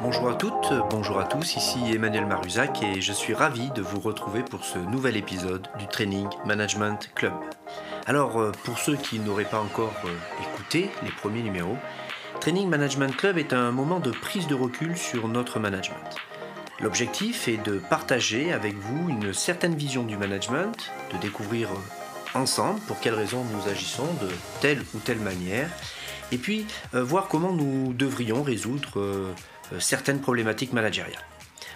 Bonjour à toutes, bonjour à tous, ici Emmanuel Maruzac et je suis ravi de vous retrouver pour ce nouvel épisode du Training Management Club. Alors, euh, pour ceux qui n'auraient pas encore euh, écouté les premiers numéros, Training Management Club est un moment de prise de recul sur notre management. L'objectif est de partager avec vous une certaine vision du management, de découvrir ensemble pour quelles raisons nous agissons de telle ou telle manière, et puis voir comment nous devrions résoudre certaines problématiques managériales.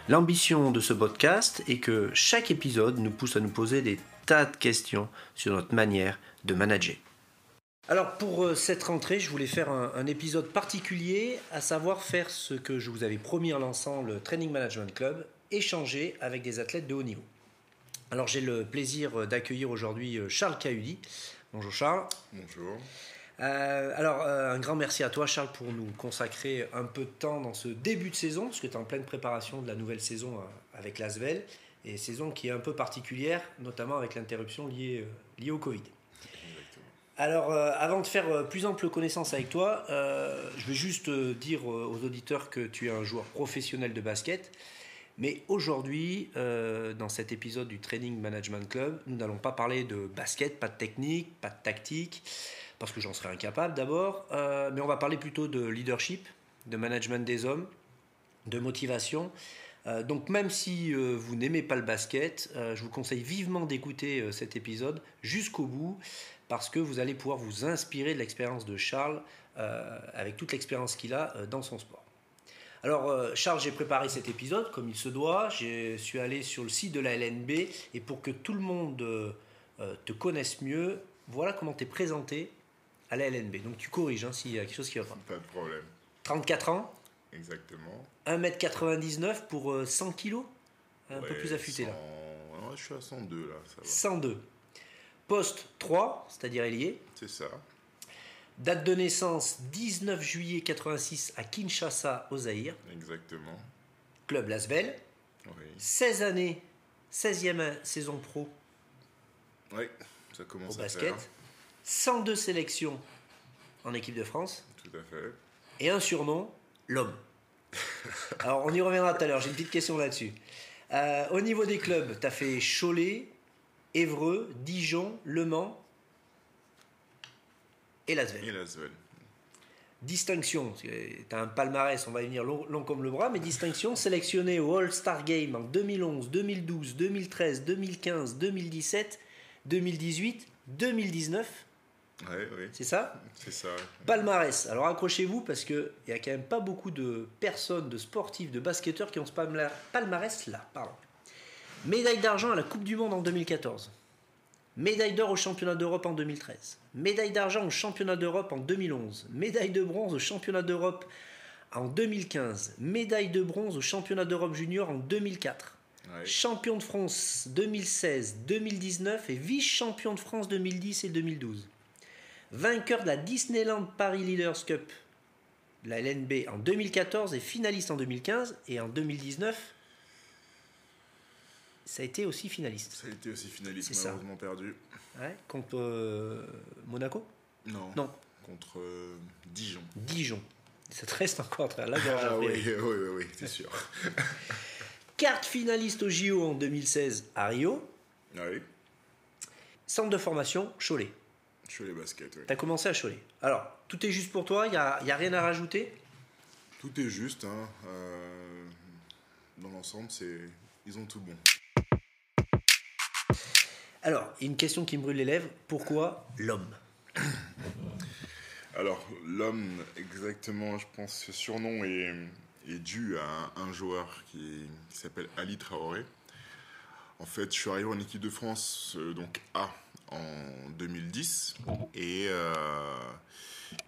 L'ambition de ce podcast est que chaque épisode nous pousse à nous poser des tas de questions sur notre manière de manager. Alors pour euh, cette rentrée, je voulais faire un, épisode particulier, à savoir faire ce que je vous avais promis en lançant le Training Management Club, échanger avec des athlètes de haut niveau. Alors j'ai le plaisir d'accueillir aujourd'hui euh, Charles Cahudi. Bonjour Charles. Bonjour. Euh, alors un grand merci à toi Charles pour nous consacrer un peu de temps dans ce début de saison, parce que tu es en pleine préparation de la nouvelle saison avec l'Asvel et saison qui est un peu particulière, notamment avec l'interruption liée, euh, liée au Covid. Alors, euh, avant de faire euh, plus ample connaissance avec toi, je vais juste dire aux auditeurs que tu es un joueur professionnel de basket. Mais aujourd'hui, dans cet épisode du Training Management Club, nous n'allons pas parler de basket, pas de technique, pas de tactique, parce que j'en serais incapable d'abord. mais on va parler plutôt de leadership, de management des hommes, de motivation euh, donc même si euh, vous n'aimez pas le basket, euh, je vous conseille vivement d'écouter cet épisode jusqu'au bout parce que vous allez pouvoir vous inspirer de l'expérience de Charles avec toute l'expérience qu'il a dans son sport. Alors Charles, j'ai préparé cet épisode comme il se doit. Je suis allé sur le site de la LNB et pour que tout le monde te connaisse mieux, voilà comment tu es présenté à la LNB. Donc tu corriges hein, s'il y a quelque chose qui va pas. Pas de problème. 34 ans Exactement. 1m99 pour 100 euh, kg Un peu plus affûté là. je suis à 102 là. Ça va. 102. Poste 3, c'est-à-dire ailier. C'est ça. Date de naissance 19 juillet 86 à Kinshasa, au Zaïre. Exactement. Club Lasvel. Oui. 16 années, 16e saison pro. Oui, ça commence au basket. 102 sélections en équipe de France. Tout à fait. Et un surnom, l'homme. Alors, on y reviendra tout à l'heure. J'ai une petite question là-dessus. Euh, au niveau des clubs, tu as fait Cholet, Évreux, Dijon, Le Mans et Lasvel. Et Lasvel. Distinction, tu as un palmarès, on va y venir long, long, comme le bras, mais distinction sélectionné au All-Star Game en 2011, 2012, 2013, 2015, 2017, 2018, 2019 c'est ça? C'est ça. Palmarès. Alors accrochez-vous parce qu'il n'y a quand même pas beaucoup de personnes, de sportifs, de basketteurs qui ont ce palmarès là. Pardon. Médaille d'argent à la Coupe du Monde en 2014. Médaille d'or au championnat d'Europe en 2013. Médaille d'argent au championnat d'Europe en 2011. Médaille de bronze au championnat d'Europe en 2015. Médaille de bronze au championnat d'Europe junior en 2004. Champion de France 2016, 2019 et vice-champion de France 2010 et 2012 vainqueur de la Disneyland Paris Leaders Cup, la LNB en 2014 et finaliste en 2015 et en 2019 ça a été aussi finaliste. Ça a été aussi finaliste, malheureusement perdu. Ouais, contre euh, Monaco? Non. Non. Contre euh, Dijon. Dijon. Ça te reste encore très la Ah oui, oui, oui, oui c'est sûr. Carte finaliste au JO en 2016 à Rio. Ah oui. Centre de formation, Cholet. Cholet Basket, oui. Tu as commencé à Cholet. Alors, tout est juste pour toi Il n'y a, y a, rien à rajouter? Tout est juste. Hein. Euh, dans l'ensemble, c'est ils ont tout bon. Alors, une question qui me brûle les lèvres. Pourquoi l'homme Alors, l'homme, exactement, je pense que ce surnom est, est dû à un, joueur qui, s'appelle Ali Traoré. En fait, je suis arrivé en équipe de France, euh, donc A, en 2010. Et euh,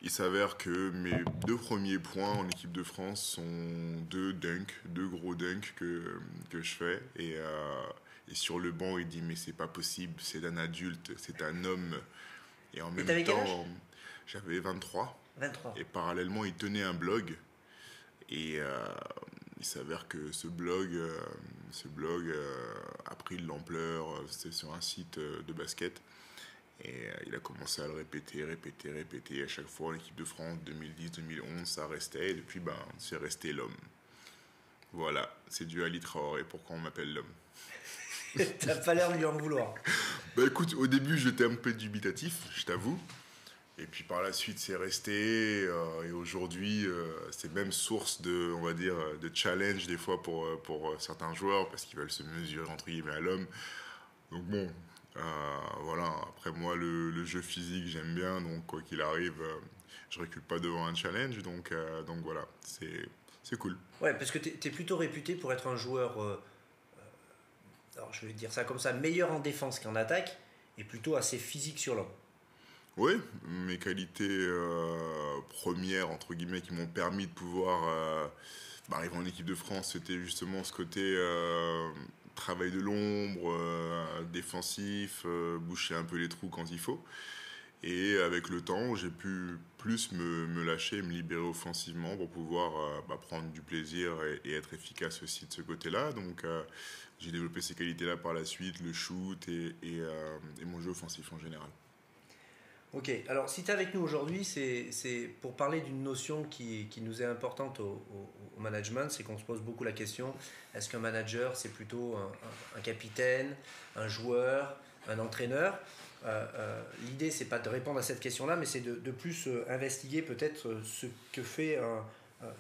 il s'avère que mes deux premiers points en équipe de France sont deux dunks, deux gros dunks que, que je fais. Et, euh, et sur le banc, il dit Mais c'est pas possible, c'est un adulte, c'est un homme. Et en même temps, j'avais 23. 23. Et parallèlement, il tenait un blog. Et euh, il s'avère que ce blog, ce blog a pris de l'ampleur. C'était sur un site de basket. Et il a commencé à le répéter, répéter, répéter. À chaque fois, l'équipe de France 2010-2011, ça restait. Et depuis, ben, c'est resté l'homme. Voilà, c'est du Ali Traoré, pourquoi on m'appelle l'homme? T'as pas l'air de lui en vouloir. bah écoute, au début, j'étais un peu dubitatif, je t'avoue. Et puis par la suite, c'est resté. Euh, et aujourd'hui, euh, c'est même source de, on va dire, de challenge des fois pour, euh, pour certains joueurs parce qu'ils veulent se mesurer entre guillemets à l'homme. Donc bon, voilà. Après moi, le, jeu physique, j'aime bien. Donc quoi qu'il arrive, je recule pas devant un challenge. Donc, donc voilà, c'est, c'est cool. Ouais, parce que tu es, plutôt réputé pour être un joueur, je vais dire ça comme ça, meilleur en défense qu'en attaque et plutôt assez physique sur l'homme. Oui, mes qualités euh, premières, entre guillemets, qui m'ont permis de pouvoir euh, bah, arriver en équipe de France, c'était justement ce côté euh, travail de l'ombre, défensif, boucher un peu les trous quand il faut. Et avec le temps, j'ai pu plus me, lâcher, me libérer offensivement pour pouvoir bah, prendre du plaisir et, être efficace aussi de ce côté-là. Donc j'ai développé ces qualités-là par la suite, le shoot et mon jeu offensif en général. Ok, alors si tu es avec nous aujourd'hui, c'est pour parler d'une notion qui, nous est importante au, management, c'est qu'on se pose beaucoup la question, est-ce qu'un manager c'est plutôt un, capitaine, un joueur, un entraîneur? Euh, euh, L'idée c'est pas de répondre à cette question-là, mais c'est de, plus euh, investiguer peut-être ce que fait un, euh,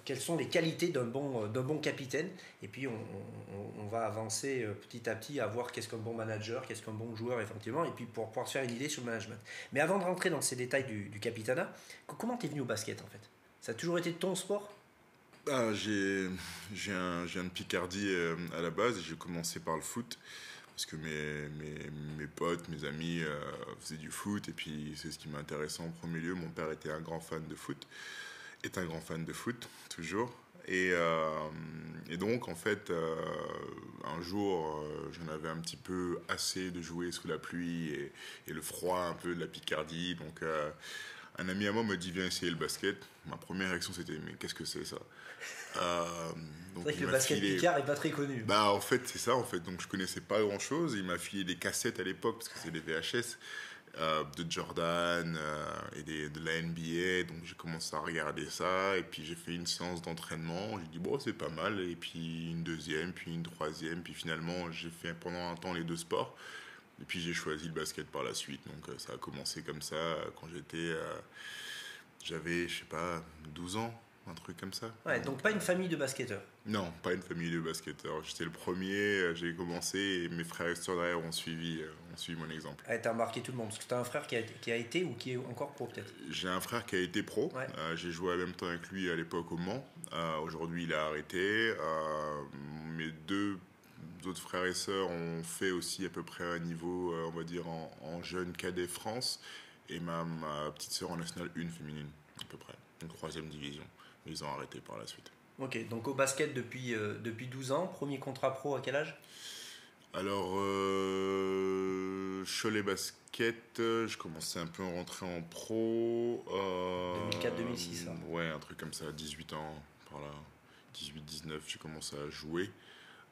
quelles sont les qualités d'un bon, euh, bon capitaine. Et puis, on, va avancer euh, petit à petit à voir qu'est-ce qu'un bon manager, qu'est-ce qu'un bon joueur, effectivement, et puis pour pouvoir se faire une idée sur le management. Mais avant de rentrer dans ces détails du, du capitanat, comment tu es venu au basket, en fait? Ça a toujours été ton sport? Ah, j'ai, un, de Picardie à la base, j'ai commencé par le foot parce que mes, mes, mes potes, mes amis faisaient du foot et puis c'est ce qui m'intéressait en premier lieu. Mon père était un grand fan de foot est un grand fan de foot, toujours. Et, euh, et donc, en fait, euh, un jour, euh, j'en avais un petit peu assez de jouer sous la pluie et, et le froid un peu de la Picardie. Donc, un ami à moi me dit Viens essayer le basket. Ma première réaction, c'était Mais qu'est-ce que c'est ça? C'est vrai que le basket Picard n'est pas très connu. Bah, en fait, c'est ça, en fait. Donc, je connaissais pas grand chose. Il m'a filé des cassettes à l'époque, parce que c'est des VHS. Euh, de Jordan euh, et de la NBA. Donc j'ai commencé à regarder ça et puis j'ai fait une séance d'entraînement. J'ai dit bon c'est pas mal et puis une deuxième, puis une troisième, puis finalement j'ai fait pendant un temps les deux sports. Et puis j'ai choisi le basket par la suite. Donc euh, ça a commencé comme ça quand j'étais, j'avais je sais pas 12 ans un truc comme ça. Ouais, donc pas une famille de basketteurs. Non, pas une famille de basketteurs. J'étais le premier, j'ai commencé et mes frères et soeurs derrière ont suivi, suivi mon exemple. Ouais, t'as embarqué tout le monde, parce que t'as un frère qui a, qui a, été ou qui est encore pro peut-être? J'ai un frère qui a été pro, euh, j'ai joué en même temps avec lui à l'époque au Mans. Aujourd'hui il a arrêté. mes deux autres frères et sœurs ont fait aussi à peu près un niveau, on va dire, en, en jeune cadet France. Et ma, ma petite sœur en nationale 1 féminine, à peu près, une troisième division ils ont arrêté par la suite. Ok, donc au basket depuis, euh, depuis 12 ans, premier contrat pro à quel âge? Alors, euh, Cholet Basket, je commençais un peu à rentrer en pro. 2004-2006, euh, Ouais, un truc comme ça, 18 ans, par là. 18-19, j'ai commencé à jouer.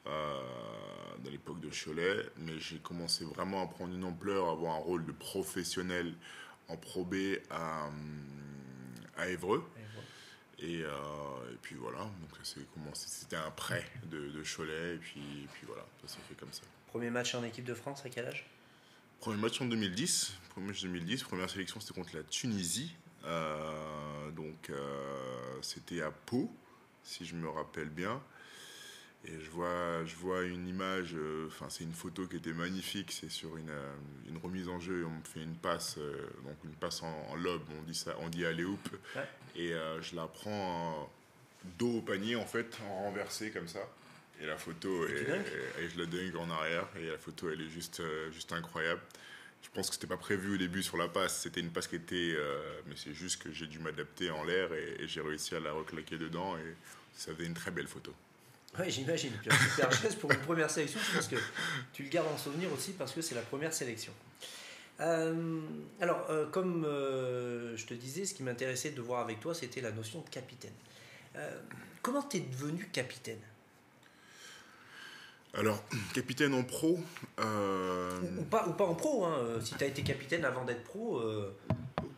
Euh, dans l'époque de Cholet, mais j'ai commencé vraiment à prendre une ampleur, à avoir un rôle de professionnel en Pro B à, à Évreux. Et, euh, et, puis voilà, donc c'était un prêt de, de, Cholet, et puis, puis voilà, ça s'est fait comme ça. Premier match en équipe de France, à quel âge? Premier match en 2010, premier match 2010, première sélection c'était contre la Tunisie, euh, donc euh, c'était à Pau, si je me rappelle bien. Et je vois, je vois une image, euh, enfin c'est une photo qui était magnifique, c'est sur une, une, remise en jeu, on me fait une passe, donc une passe en, lobe, on dit ça, on dit aller hoop, et je la prends dos au panier en fait, en renversé comme ça. Et la photo, et, je la dunk en arrière, et la photo elle est juste, juste incroyable. Je pense que c'était pas prévu au début sur la passe, c'était une passe qui était, mais c'est juste que j'ai dû m'adapter en l'air et, et j'ai réussi à la reclaquer dedans, et ça faisait une très belle photo. Oui, j'imagine. Puis un super geste pour une première sélection, je pense que tu le gardes en souvenir aussi parce que c'est la première sélection. Euh, alors, euh, comme euh, je te disais, ce qui m'intéressait de voir avec toi, c'était la notion de capitaine. comment tu es devenu capitaine? Alors, capitaine en pro ou, pas, ou pas en pro, hein. si tu as été capitaine avant d'être pro.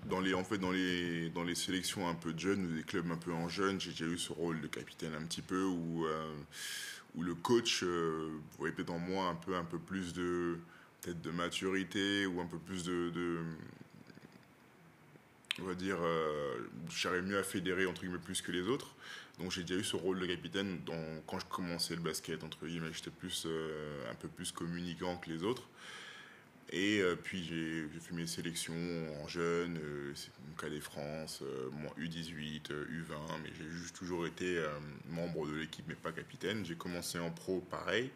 Dans les, en fait, dans les, dans les sélections un peu de jeunes, ou des clubs un peu en jeunes, j'ai déjà eu ce rôle de capitaine un petit peu, où, où le coach voyait peut-être en moi un peu, un peu plus de, peut-être de maturité, ou un peu plus de on va dire, euh, j'arrive mieux à fédérer entre guillemets plus que les autres. Donc j'ai déjà eu ce rôle de capitaine quand je commençais le basket, entre guillemets, j'étais plus, euh, un peu plus communicant que les autres. Et euh, puis j'ai fait mes sélections en jeune, mon cas France, mon U18, U20, mais j'ai juste toujours été membre de l'équipe mais pas capitaine. J'ai commencé en pro pareil.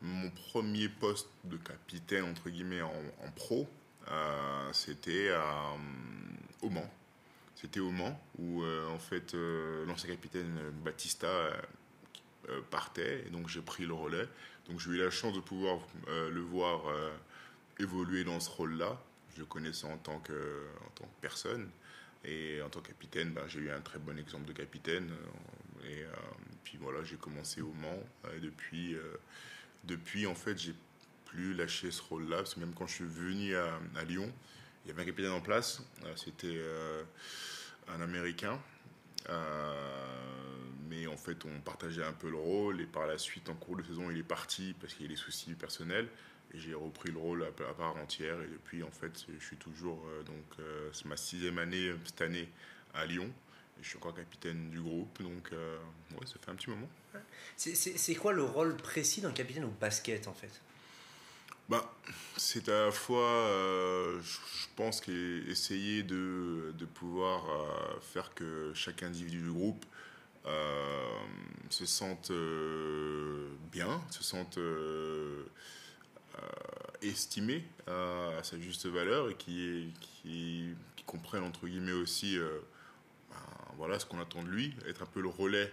Mon premier poste de capitaine, entre guillemets, en, en pro, c'était au Mans. C'était au Mans où euh, en fait euh, l'ancien capitaine euh, Batista partait et donc j'ai pris le relais. Donc j'ai eu la chance de pouvoir le voir évoluer dans ce rôle-là. Je le connaissais en tant que, en tant que personne. Et en tant que capitaine, ben, j'ai eu un très bon exemple de capitaine. Et puis voilà, j'ai commencé au Mans. Et depuis, depuis, en fait, j'ai plus lâché ce rôle-là. Parce que même quand je suis venu à, à Lyon, il y avait un capitaine en place, c'était un Américain. Euh, mais en fait, on partageait un peu le rôle. Et par la suite, en cours de saison, il est parti parce qu'il y a des soucis personnels. Et j'ai repris le rôle à, part entière. Et depuis, en fait, je suis toujours. donc, c'est ma sixième année cette année à Lyon. Et je suis encore capitaine du groupe. Donc, ouais, ça fait un petit moment. C'est quoi le rôle précis d'un capitaine au basket, en fait? Bah, c'est à la fois, euh, je pense, qu'essayer de, de pouvoir euh, faire que chaque individu du groupe euh, se sente bien, se sente estimé à sa juste valeur et qui, qui, comprenne, entre guillemets, aussi ben, voilà, ce qu'on attend de lui, être un peu le relais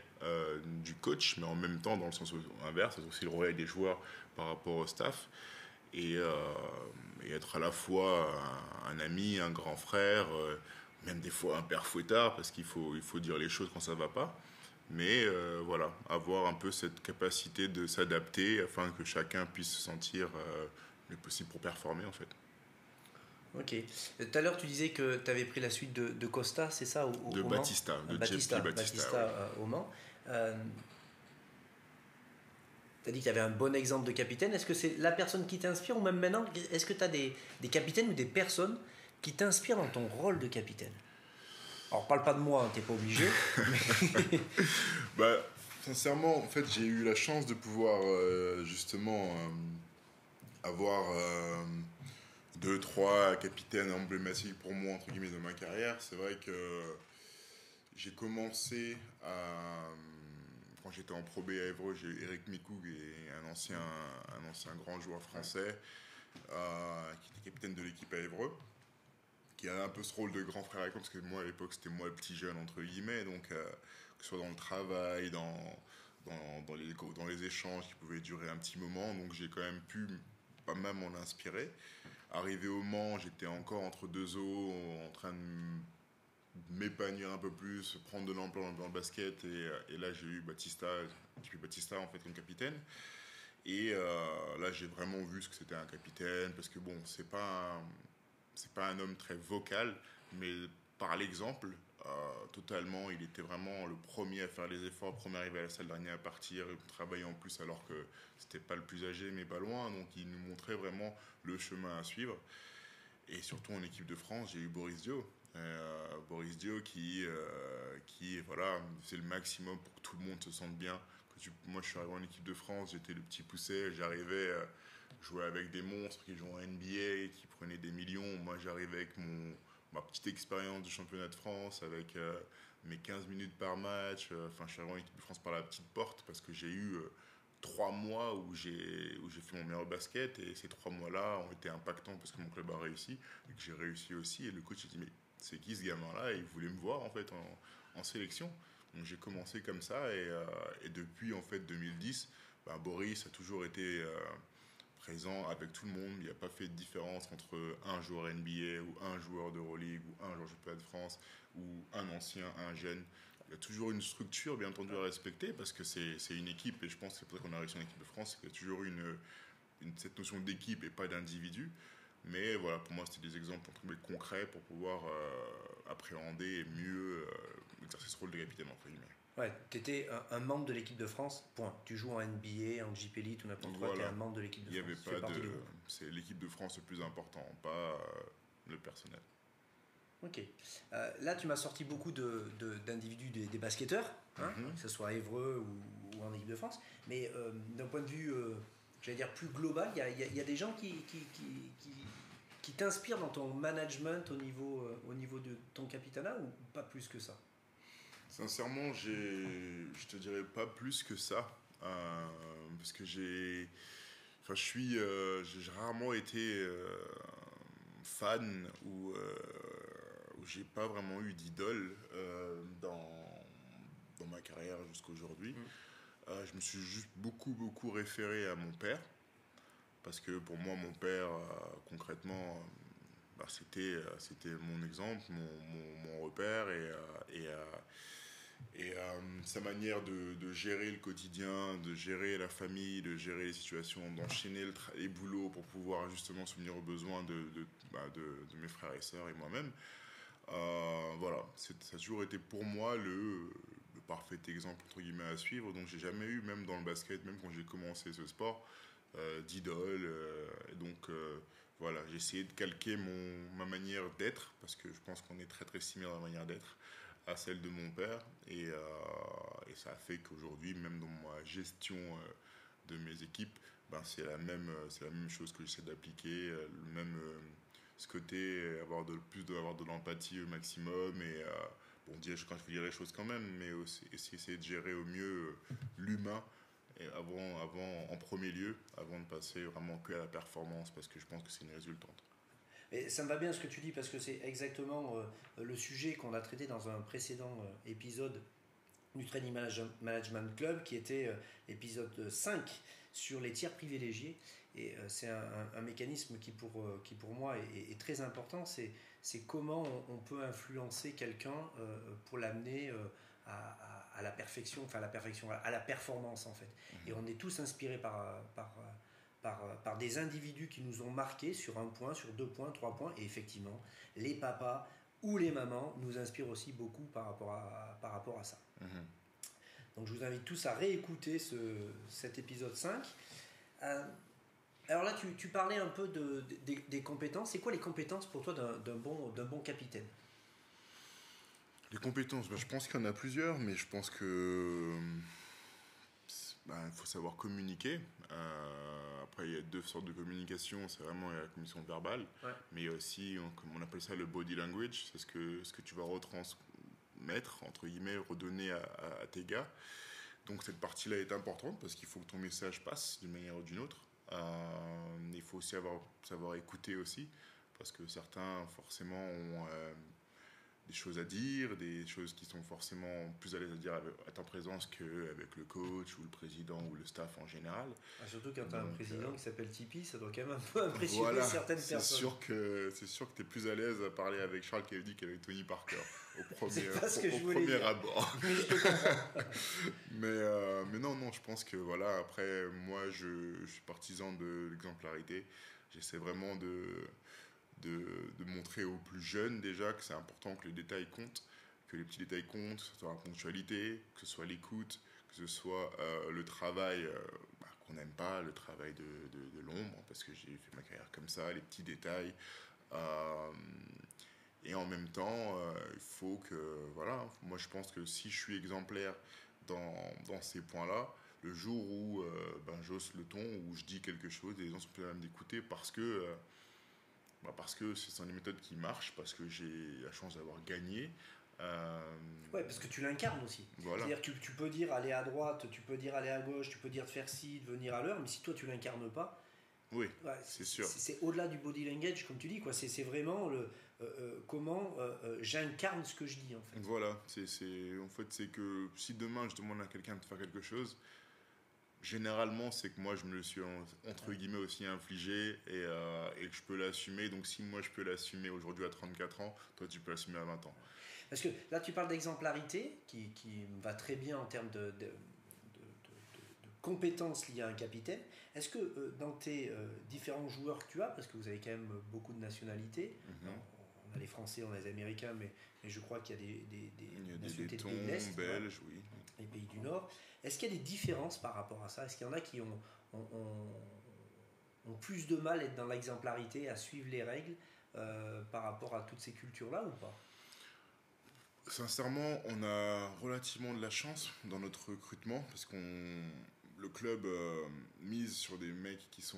du coach, mais en même temps, dans le sens inverse, c'est aussi le relais des joueurs par rapport au staff. Euh, et, être à la fois un, ami, un grand frère, euh, même des fois un père fouettard, parce qu'il faut, il faut dire les choses quand ça va pas. Mais euh, voilà, avoir un peu cette capacité de s'adapter afin que chacun puisse se sentir le possible pour performer en fait. Ok. Tout à l'heure, tu disais que tu avais pris la suite de, Costa, c'est ça au, De Batista, de Batista, Batista, au Mans. Tu as dit que tu avais un bon exemple de capitaine. Est-ce que c'est la personne qui t'inspire ou même maintenant, est-ce que tu as des, des, capitaines ou des personnes qui t'inspirent dans ton rôle de capitaine? Alors, parle pas de moi, hein, tu n'es pas obligé. bah, sincèrement, en fait, j'ai eu la chance de pouvoir euh, justement euh, avoir euh, deux, trois capitaines emblématiques pour moi, entre guillemets, de ma carrière. C'est vrai que j'ai commencé à quand j'étais en Pro B à Évreux, j'ai Eric Mikoug, et un ancien, un ancien grand joueur français, euh, qui était capitaine de l'équipe à Évreux, qui avait un peu ce rôle de grand frère moi, parce que moi à l'époque c'était moi le petit jeune entre guillemets, donc euh, que ce soit dans le travail, dans, les, dans les échanges qui pouvaient durer un petit moment, donc j'ai quand même pu pas mal m'en inspirer. Arrivé au Mans, j'étais encore entre deux eaux, en train de m'épanouir un peu plus, prendre de l'ampleur dans le basket. Et, euh, et là, j'ai eu Batista, j'ai Batista en fait comme capitaine. Et euh, là, j'ai vraiment vu ce que c'était un capitaine, parce que bon, c'est pas c'est pas un homme très vocal, mais par l'exemple, euh, totalement, il était vraiment le premier à faire les efforts, le premier arrivé à la salle, dernier à partir, travailler en plus alors que c'était pas le plus âgé, mais pas loin. Donc, il nous montrait vraiment le chemin à suivre. Et surtout en équipe de France, j'ai eu Boris Dio, euh, Boris Dio qui, euh, qui voilà, c'est le maximum pour que tout le monde se sente bien. moi, je suis arrivé en équipe de France, j'étais le petit poussé, j'arrivais à jouer avec des monstres qui jouent en NBA, qui prenaient des millions. Moi, j'arrivais avec mon, ma petite expérience du championnat de France, avec euh, mes 15 minutes par match. Enfin, je suis arrivé en équipe de France par la petite porte parce que j'ai eu trois mois où j'ai où j'ai fait mon meilleur basket et ces trois mois-là ont été impactants parce que mon club a réussi et que j'ai réussi aussi et le coach a dit mais c'est qui ce gamin-là Il voulait me voir en fait en, sélection. Donc j'ai commencé comme ça et, euh, depuis en fait 2010, bah, Boris a toujours été euh, présent avec tout le monde. Il n'y a pas fait de différence entre un joueur NBA ou un joueur d'Euroleague ou un joueur de championnat de France ou un ancien, un jeune. il y a toujours une structure, bien entendu, à respecter parce que c'est une équipe et je pense que c'est pour ça qu'on a réussi en équipe de France, c'est qu'il y a toujours une, cette notion d'équipe et pas d'individu. Mais voilà, pour moi, c'était des exemples concrets pour pouvoir euh, appréhender et mieux euh, exercer ce rôle de capitaine, entre guillemets. Ouais, tu étais un, membre de l'équipe de France, point. Tu joues en NBA, en JP Elite ou n'importe quoi, tu es un membre de l'équipe de Il France. avait pas de. C'est l'équipe de France le plus important, pas euh, le personnel. Ok. là, tu m'as sorti beaucoup d'individus de, des, basketteurs, hein, mhm. que ce soit à Évreux ou, en équipe de France. Mais d'un point de vue j'allais dire, plus global Il y a, y a, des gens qui, qui, qui, qui, t'inspirent dans ton management au niveau, euh, au niveau de ton capitanat ou pas plus que ça? Sincèrement, je te dirais pas plus que ça. Euh, parce que j'ai. Enfin, je suis. Euh, j'ai rarement été fan ou. j'ai pas vraiment eu d'idole dans, dans ma carrière jusqu'à aujourd'hui. Mm. Euh, je me suis juste beaucoup, beaucoup référé à mon père. Parce que pour moi, mon père, euh, concrètement, euh, bah, c'était, c'était mon exemple, mon, repère et, et, sa manière de, gérer le quotidien, de gérer la famille, de gérer les situations, d'enchaîner le les boulots pour pouvoir justement souvenir aux besoins de, de, bah, de mes frères et sœurs et moi-même. voilà, ça a toujours été pour moi le, parfait exemple entre guillemets à suivre. Donc j'ai jamais eu, même dans le basket, même quand j'ai commencé ce sport, euh, d'idole. Euh, donc euh, voilà, j'ai essayé de calquer mon, ma manière d'être, parce que je pense qu'on est très très similaire dans la manière d'être, à celle de mon père. Et, et ça a fait qu'aujourd'hui, même dans ma gestion de mes équipes, ben, c'est la, même, la même chose que j'essaie d'appliquer, le même ce côté, avoir de, plus d'avoir de l'empathie au maximum et bon, dire, quand je dire les choses quand même, mais aussi essayer de gérer au mieux euh, l'humain avant, avant, en premier lieu, avant de passer vraiment que à la performance, parce que je pense que c'est une résultante. Ça me va bien ce que tu dis, parce que c'est exactement euh, le sujet qu'on a traité dans un précédent euh, épisode du Training Management Club, qui était épisode 5 sur les tiers privilégiés. Et c'est un, mécanisme qui pour, qui pour moi est, est très important, c'est c'est comment on, peut influencer quelqu'un euh, pour l'amener euh, à, la perfection, enfin à la perfection, à la performance en fait. Mhm. Et on est tous inspirés par, par, par, des individus qui nous ont marqués sur un point, sur deux points, trois points. Et effectivement, les papas ou les mamans nous inspirent aussi beaucoup par rapport à, par rapport à ça. Mhm. Donc je vous invite tous à réécouter ce, cet épisode 5. Alors là, tu, parlais un peu de, des compétences. C'est quoi les compétences pour toi d'un bon, bon capitaine? Les compétences, ben, je pense qu'il y en a plusieurs, mais je pense que ben, il faut savoir communiquer. Euh, après, il y a deux sortes de communication. C'est vraiment la communication verbale, mais aussi, on, comme on appelle ça, le body language. C'est ce que, ce que tu vas retransmettre, entre guillemets, redonner à, à tes gars. Donc cette partie-là est importante parce qu'il faut que ton message passe d'une manière ou d'une autre. Euh, il faut aussi avoir, savoir écouter aussi, parce que certains forcément ont euh, des choses à dire, des choses qui sont forcément plus à l'aise à dire à ta présence qu'avec le coach ou le président ou le staff en général. Ah, surtout quand tu as un président euh, qui s'appelle Tipeee, ça doit quand même un peu impressionner certaines personnes. Sûr que, c'est sûr que tu es plus à l'aise à parler avec Charles Kennedy qu'avec Tony Parker au premier, au, premier abord. mais, euh, mais non, non, je pense que voilà, après, moi je, je suis partisan de l'exemplarité. J'essaie vraiment de de, montrer aux plus jeunes déjà que c'est important que les détails comptent, que les petits détails comptent, que ce soit la ponctualité, que ce soit l'écoute, que ce soit euh, le travail euh, bah, qu'on n'aime pas, le travail de, de, l'ombre, parce que j'ai fait ma carrière comme ça, les petits détails. Euh, et en même temps, il faut que, voilà, moi je pense que si je suis exemplaire dans, dans ces points-là, le jour où ben, j'ose le ton, où je dis quelque chose, les gens sont plus à d'écouter parce que bah Parce que ce sont des méthodes qui marchent, parce que j'ai la chance d'avoir gagné. Euh... Ouais, parce que tu l'incarnes aussi. C'est-à-dire que tu, peux dire aller à droite, tu peux dire aller à gauche, tu peux dire de faire ci, de venir à l'heure, mais si toi tu l'incarnes pas, oui, c'est sûr. C'est au-delà du body language, comme tu dis, quoi. C'est vraiment le, euh, euh, comment euh, j'incarne ce que je dis, en fait. Voilà, c'est en fait, c'est que si demain je demande à quelqu'un de faire quelque chose, généralement, c'est que moi, je me le suis entre guillemets aussi infligé et, et que je peux l'assumer. Donc, si moi, je peux l'assumer aujourd'hui à 34 ans, toi, tu peux l'assumer à 20 ans. Parce que là, tu parles d'exemplarité, qui, qui, va très bien en termes de, de, compétences liées à un capitaine. Est-ce que euh, dans tes euh, différents joueurs que tu as, parce que vous avez quand même beaucoup de nationalités, mhm. On a les Français, on a les Américains, mais, mais je crois qu'il y a des, des, des a de pays Belges, oui. Les pays du Nord. Est-ce qu'il y a des différences par rapport à ça? Est-ce qu'il y en a qui ont, ont, ont, plus de mal à être dans l'exemplarité, à suivre les règles euh, par rapport à toutes ces cultures-là ou pas? Sincèrement, on a relativement de la chance dans notre recrutement parce qu'on le club euh, mise sur des mecs qui sont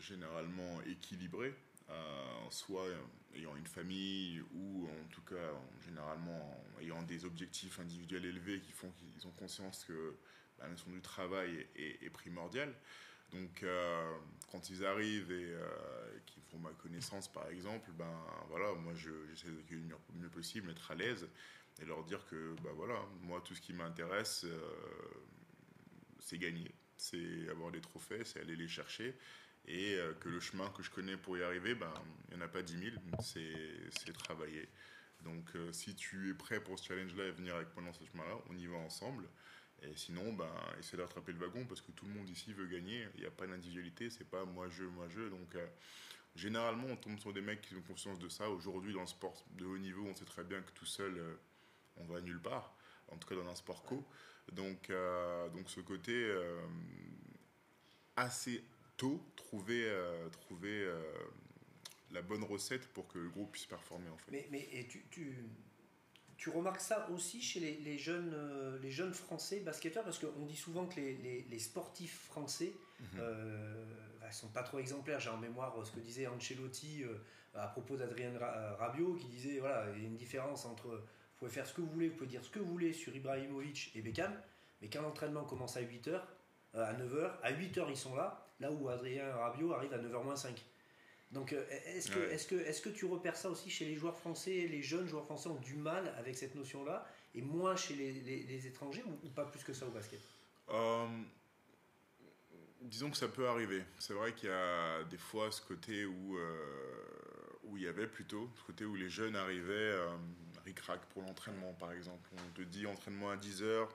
généralement équilibrés, euh, soit ayant une famille ou en tout cas généralement ayant des objectifs individuels élevés qui font qu'ils ont conscience que la notion du travail est, primordiale. Donc euh, quand ils arrivent et qu'ils font ma connaissance par exemple, ben voilà, moi j'essaie d'accueillir le mieux possible, être à l'aise et leur dire que bah voilà, moi tout ce qui m'intéresse, euh, c'est gagner, c'est avoir des trophées, c'est aller les chercher, et euh, que le chemin que je connais pour y arriver, ben il n'y en a pas 10 000, c'est travailler. Donc euh, si tu es prêt pour ce challenge-là et venir avec moi dans ce chemin-là, on y va ensemble. Et sinon, ben, essaie d'attraper le wagon parce que tout le monde ici veut gagner. Il n'y a pas d'individualité, c'est pas moi je, moi je. Donc généralement, on tombe sur des mecs qui ont conscience de ça. Aujourd'hui, dans le sport de haut niveau, on sait très bien que tout seul, on va nulle part, en tout cas dans un sport co. Donc, euh, donc ce côté euh, assez tôt, trouver, euh, trouver la bonne recette pour que le groupe puisse performer en fait. Mais, mais et tu, tu, tu, remarques ça aussi chez les, les jeunes, les jeunes français basketteurs? Parce qu'on dit souvent que les, les, sportifs français ne mhm. sont pas trop exemplaires. J'ai en mémoire ce que disait Ancelotti à propos d'Adrien Rabiot qui disait voilà, il y a une différence entre vous pouvez faire ce que vous voulez, vous pouvez dire ce que vous voulez sur Ibrahimovic et Beckham, mais quand l'entraînement commence à 8h, euh, à 9h, à 8h ils sont là, là où Adrien Rabiot arrive à 9h moins 5. Donc euh, est-ce que, est que, est que tu repères ça aussi chez les joueurs français Les jeunes joueurs français ont du mal avec cette notion-là, et moins chez les, les, étrangers, ou, pas plus que ça au basket? Euh, Disons que ça peut arriver. C'est vrai qu'il y a des fois ce côté où, où il y avait plutôt, ce côté où les jeunes arrivaient ric pour l'entraînement, par exemple. On te dit entraînement à 10 heures.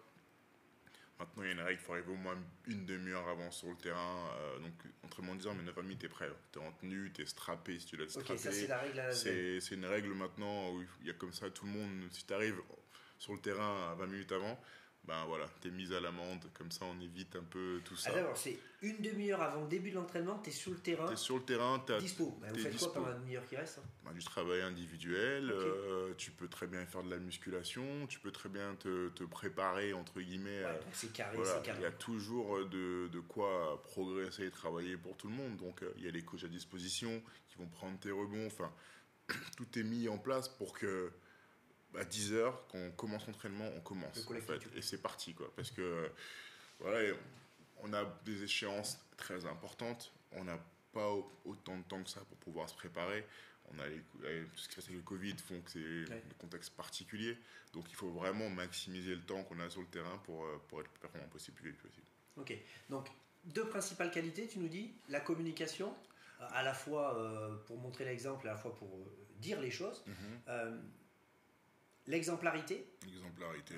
Maintenant, il y a une règle, il faut arriver au moins une demi-heure avant sur le terrain. Euh, donc, entraînement à 10 heures, mais 9h30, t'es prêt. T'es en tenue, t'es strappé si tu être strappé. c'est la règle C'est une règle maintenant où il y a comme ça tout le monde. Si tu arrives sur le terrain à 20 minutes avant, ben voilà, t'es mise à l'amende, comme ça on évite un peu tout ça. Alors, c'est une demi-heure avant le début de l'entraînement, t'es sur le terrain. T'es sur le terrain, t'es dispo. Ben, vous faites quoi pendant la demi-heure qui reste hein? Ben, Du travail individuel, euh, tu peux très bien faire de la musculation, tu peux très bien te, te préparer, entre guillemets. Ouais, c'est carré, c'est carré. Il y a toujours de, de, quoi progresser et travailler pour tout le monde. Donc, euh, il y a les coachs à disposition qui vont prendre tes rebonds. Enfin, tout est mis en place pour que à 10h, quand on commence l'entraînement, on commence. En fait, et c'est parti, quoi. Parce que, voilà, on a des échéances très importantes. On n'a pas autant de temps que ça pour pouvoir se préparer. On a les, tout ce qui se passe avec le Covid font que c'est un contexte particulier. Donc il faut vraiment maximiser le temps qu'on a sur le terrain pour, euh, pour être le plus performant possible, plus vite possible. Ok. Donc, deux principales qualités, tu nous dis la communication, à la fois euh, pour montrer l'exemple, à la fois pour euh, dire les choses. Mm-hmm. L'exemplarité. L'exemplarité.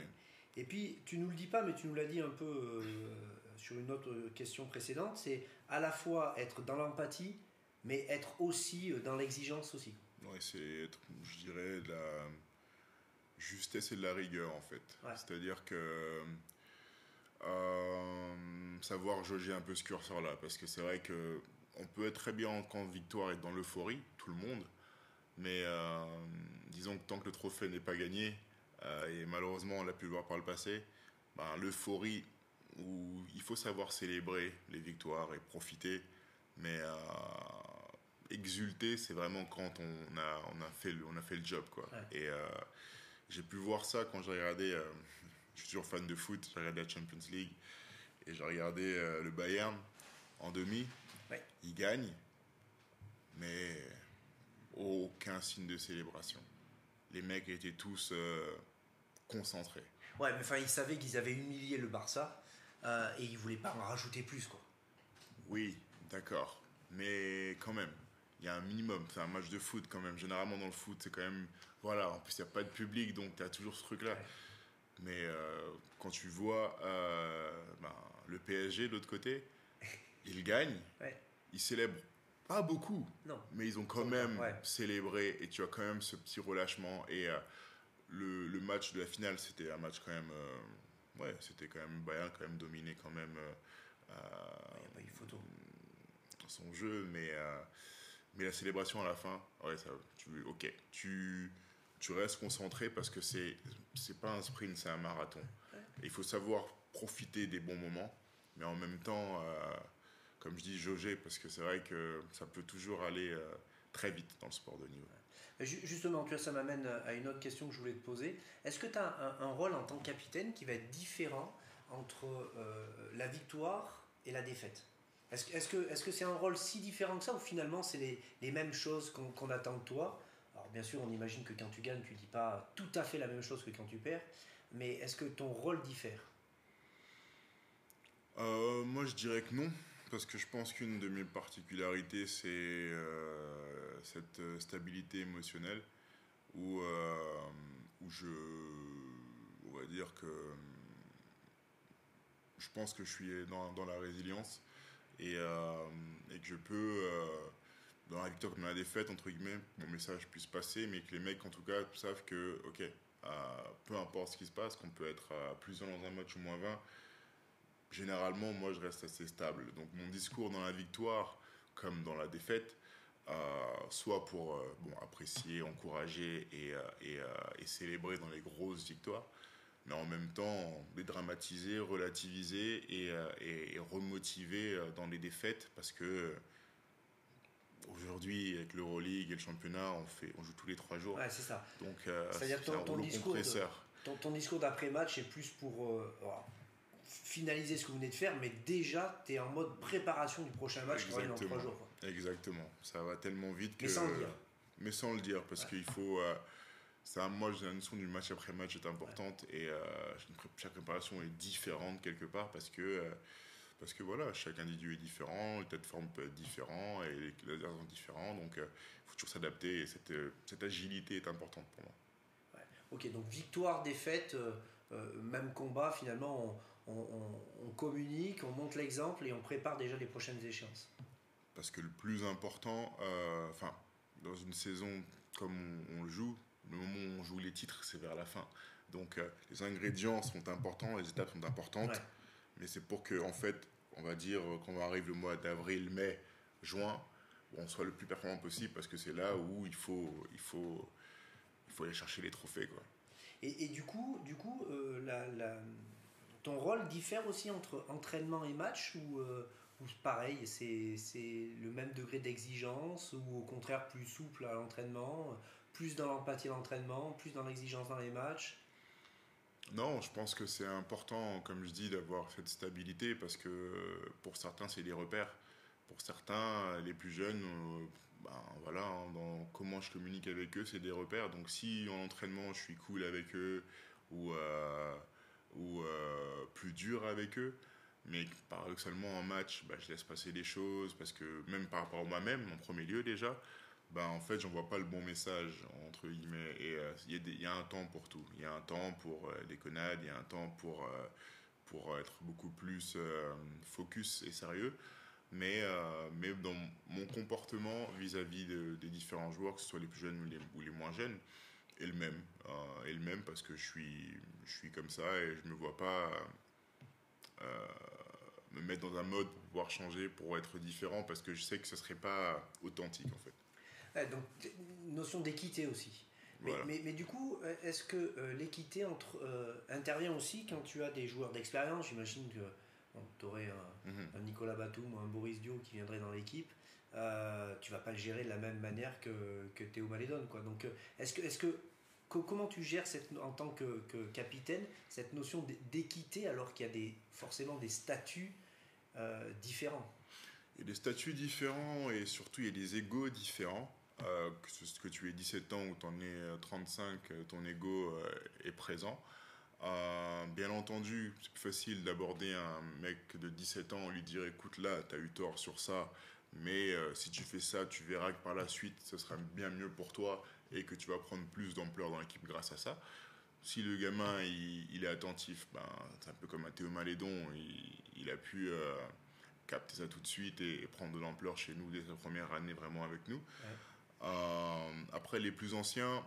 Et puis, tu nous le dis pas, mais tu nous l'as dit un peu euh, sur une autre question précédente, c'est à la fois être dans l'empathie, mais être aussi euh, dans l'exigence aussi. Oui, c'est être, je dirais, de la justesse et de la rigueur, en fait. C'est-à-dire que euh, savoir jauger un peu ce curseur-là, parce que c'est vrai que on peut être très bien en camp de victoire et dans l'euphorie, tout le monde, mais euh, disons que tant que le trophée n'est pas gagné, euh, et malheureusement on l'a pu le voir par le passé, ben, l'euphorie où il faut savoir célébrer les victoires et profiter, mais euh, exulter, c'est vraiment quand on a, on, a fait le, on a fait le job. Quoi. Et j'ai pu voir ça quand j'ai regardé, je suis toujours fan de foot, j'ai regardé la Champions League, et j'ai regardé le Bayern en demi, il gagne, mais aucun signe de célébration. Les mecs étaient tous euh, concentrés. Ouais, mais enfin, ils savaient qu'ils avaient humilié le Barça. et il voulait pas en rajouter plus. Quoi. Oui, d'accord. Mais quand même, il y a un minimum. C'est un match de foot quand même. Généralement dans le foot, c'est quand même... Voilà, en plus il n'y a pas de public, donc tu as toujours ce truc-là. Mais quand tu vois ben, le PSG de l'autre côté, ils gagnent, ils célèbrent pas beaucoup, non. mais ils ont quand même célébré et tu as quand même ce petit relâchement. Et euh, le, le, match de la finale, c'était un match quand même. Euh, ouais, c'était quand même Bayern, quand même dominé quand même. Euh, il n'y a pas eu photo. Son jeu, mais, mais la célébration à la fin, ouais, ça, tu, ok, tu, tu restes concentré parce que c'est c'est pas un sprint, c'est un marathon. Il faut savoir profiter des bons moments, mais en même temps comme je dis, jauger, parce que c'est vrai que ça peut toujours aller euh, très vite dans le sport de niveau. Justement, tu vois, ça m'amène à une autre question que je voulais te poser. Est-ce que tu as un, rôle en tant que capitaine qui va être différent entre euh, la victoire et la défaite? Est-ce est -ce que c'est -ce un rôle si différent que ça ou finalement c'est les, les, mêmes choses qu'on attend de toi? Alors bien sûr, on imagine que quand tu gagnes, tu dis pas tout à fait la même chose que quand tu perds, mais est-ce que ton rôle diffère? Euh, Moi, je dirais que non parce que je pense qu'une de mes particularités, c'est euh, cette euh, stabilité émotionnelle où, euh, où je, on va dire que je pense que je suis dans, dans la résilience et, que je peux, dans la victoire comme dans la défaite, entre guillemets, mon message puisse passer, mais que les mecs, en tout cas, savent que, ok, peu importe ce qui se passe, qu'on peut être à plus dans un match ou moins 20, généralement, moi, je reste assez stable. Donc, mon discours dans la victoire, comme dans la défaite, euh, soit pour euh, bon, apprécier, encourager et, euh, et, et, célébrer dans les grosses victoires, mais en même temps dédramatiser, relativiser et, et, remotiver dans les défaites parce que aujourd'hui, avec l'Euroleague et le championnat, on, fait, on joue tous les trois jours. Ouais, c'est ça. Donc, c'est-à-dire ton, ton, discours ton, ton, discours d'après-match est plus pour finaliser ce que vous venez de faire, mais déjà, tu es en mode préparation du prochain match qui va dans trois jours. Exactement. Ça va tellement vite que. Mais sans le dire. Mais sans le dire, parce qu'il faut. Euh, ça, moi, j'ai la notion du match après match est importante et euh, chaque préparation est différente quelque part parce que. Euh, parce que voilà, chaque individu est différent, le tête de forme peut être différent et les adversaires sont différents, donc il faut toujours s'adapter et cette, cette, agilité est importante pour moi. Ouais. Ok, donc victoire, défaite, même combat, finalement, on, on, communique, on montre l'exemple et on prépare déjà les prochaines échéances. Parce que le plus important, euh, enfin, dans une saison comme on, le joue, le moment où on joue les titres, c'est vers la fin. Donc euh, les ingrédients sont importants, les étapes sont importantes, mais c'est pour que, en fait, on va dire, quand on arrive le mois d'avril, mai, juin, on soit le plus performant possible parce que c'est là où il faut, il faut, il faut aller chercher les trophées. Quoi. Et, du coup, du coup euh, la, ton rôle diffère aussi entre entraînement et match ou, euh, pareil, c'est le même degré d'exigence ou au contraire plus souple à l'entraînement, plus dans l'empathie à l'entraînement, plus dans l'exigence dans les matchs? Non, je pense que c'est important, comme je dis, d'avoir cette stabilité parce que pour certains, c'est des repères. Pour certains, les plus jeunes, euh, ben, voilà, hein, dans comment je communique avec eux, c'est des repères. Donc si en entraînement, je suis cool avec eux ou euh, ou euh, plus dur avec eux. Mais paradoxalement, en match, bah, je laisse passer les choses parce que même par rapport à moi-même, en premier lieu déjà, bah, en fait, j'envoie pas le bon message, entre guillemets. Et euh, il y, a un temps pour tout. Il y a un temps pour euh, des connades, il y a un temps pour, pour être beaucoup plus focus et sérieux. Mais, mais dans mon comportement vis-à-vis des différents joueurs, que ce soit les plus jeunes les, ou les moins jeunes, et le même. et le même parce que je suis, je suis comme ça et je ne me vois pas euh, me mettre dans un mode pour pouvoir changer, pour être différent, parce que je sais que ce ne serait pas authentique en fait. donc, notion d'équité aussi. Mais, mais, du coup, est-ce que euh, l'équité entre, euh, intervient aussi quand tu as des joueurs d'expérience? J'imagine que tu aurais un, mhm. un, Nicolas Batum ou un Boris Dio qui viendrait dans l'équipe. Euh, tu vas pas le gérer de la même manière que, Théo Malédon. Quoi. Donc, est-ce que, comment tu gères en tant que, capitaine cette notion d'équité alors qu'il y a des, forcément des statuts euh, différents? Il y a des statuts différents et surtout il y a des égaux différents. Euh, que, que tu aies 17 ans ou tu en es 35, ton ego est présent. Euh, bien entendu, c'est plus facile d'aborder un mec de 17 ans, lui dire écoute là, tu as eu tort sur ça, mais euh, si tu fais ça, tu verras que par la suite, ce sera bien mieux pour toi et que tu vas prendre plus d'ampleur dans l'équipe grâce à ça. Si le gamin il, est attentif, ben, c'est un peu comme un Théo Malédon, il, a pu euh, capter ça tout de suite et, prendre de l'ampleur chez nous dès sa première année vraiment avec nous. après les plus anciens,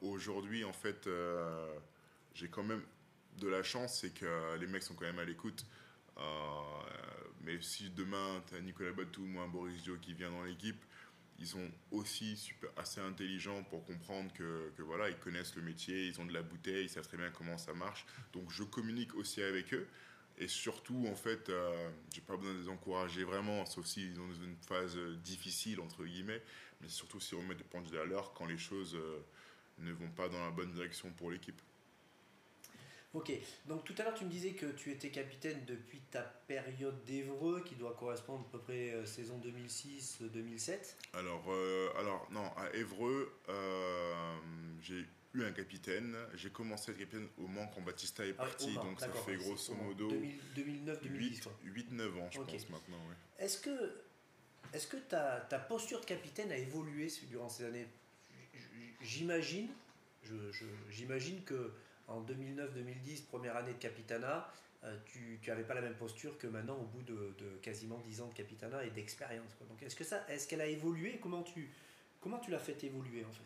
aujourd'hui en fait j'ai quand même de la chance, c'est que les mecs sont quand même à l'écoute. Euh, mais si demain, tu as Nicolas Batum ou un Boris Dio qui vient dans l'équipe, ils sont aussi assez intelligents pour comprendre que, voilà, ils connaissent le métier, ils ont de la bouteille, ils savent très bien comment ça marche. Donc je communique aussi avec eux. Et surtout, en fait, euh, j'ai pas besoin de les encourager vraiment, sauf s'ils ont une phase difficile, entre guillemets. Mais surtout si on met des pendules à l'heure quand les choses euh, ne vont pas dans la bonne direction pour l'équipe. Ok, donc tout à l'heure tu me disais que tu étais capitaine depuis ta période d'Evreux qui doit correspondre à peu près euh, saison 2006-2007. Alors, euh, alors non, à Évreux, euh, j'ai eu un capitaine. J'ai commencé à être capitaine au Mans quand Baptista est ah parti, donc ça fait grosso modo 2009-2010. 8-9 ans je pense maintenant. Est-ce que, est que ta, ta posture de capitaine a évolué durant ces années? J'imagine, j'imagine que en 2009-2010, première année de Capitana, euh, tu n'avais pas la même posture que maintenant au bout de, quasiment 10 ans de Capitana et d'expérience. Donc est-ce que ça, est-ce qu'elle a évolué? Comment tu, comment tu l'as fait évoluer en fait?